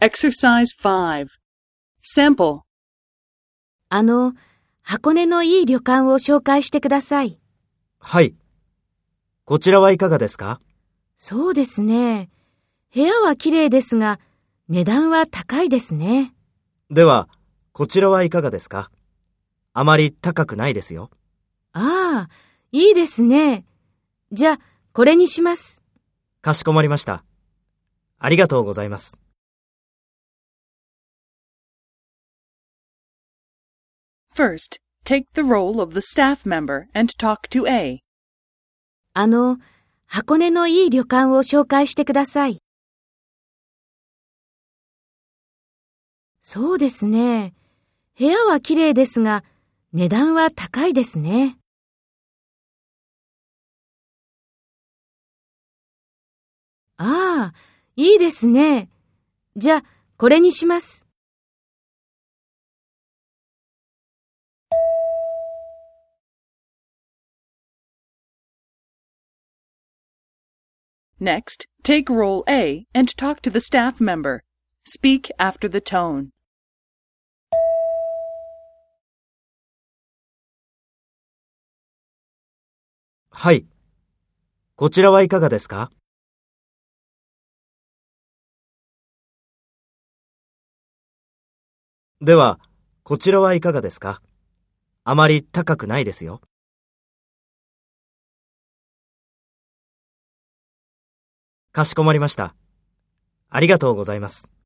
Exercise 5. Sample. あの、箱根のいい旅館を紹介してください。はい。こちらはいかがですか？そうですね。部屋は綺麗ですが、値段は高いですね。では、こちらはいかがですか？あまり高くないですよ。ああ、いいですね。じゃあ、これにします。かしこまりました。ありがとうございます。First, take the role of the staff member and talk to A. あの、箱根のいい旅館を紹介してください。そうですね。部屋は綺麗ですが、値段は高いですね。ああ、いいですね。じゃあ、これにします。Next, take role A and talk to the staff member. Speak after the tone. はい。こちらはいかがですかでは、こちらはいかがですかあまり高くないですよ。かしこまりました。ありがとうございます。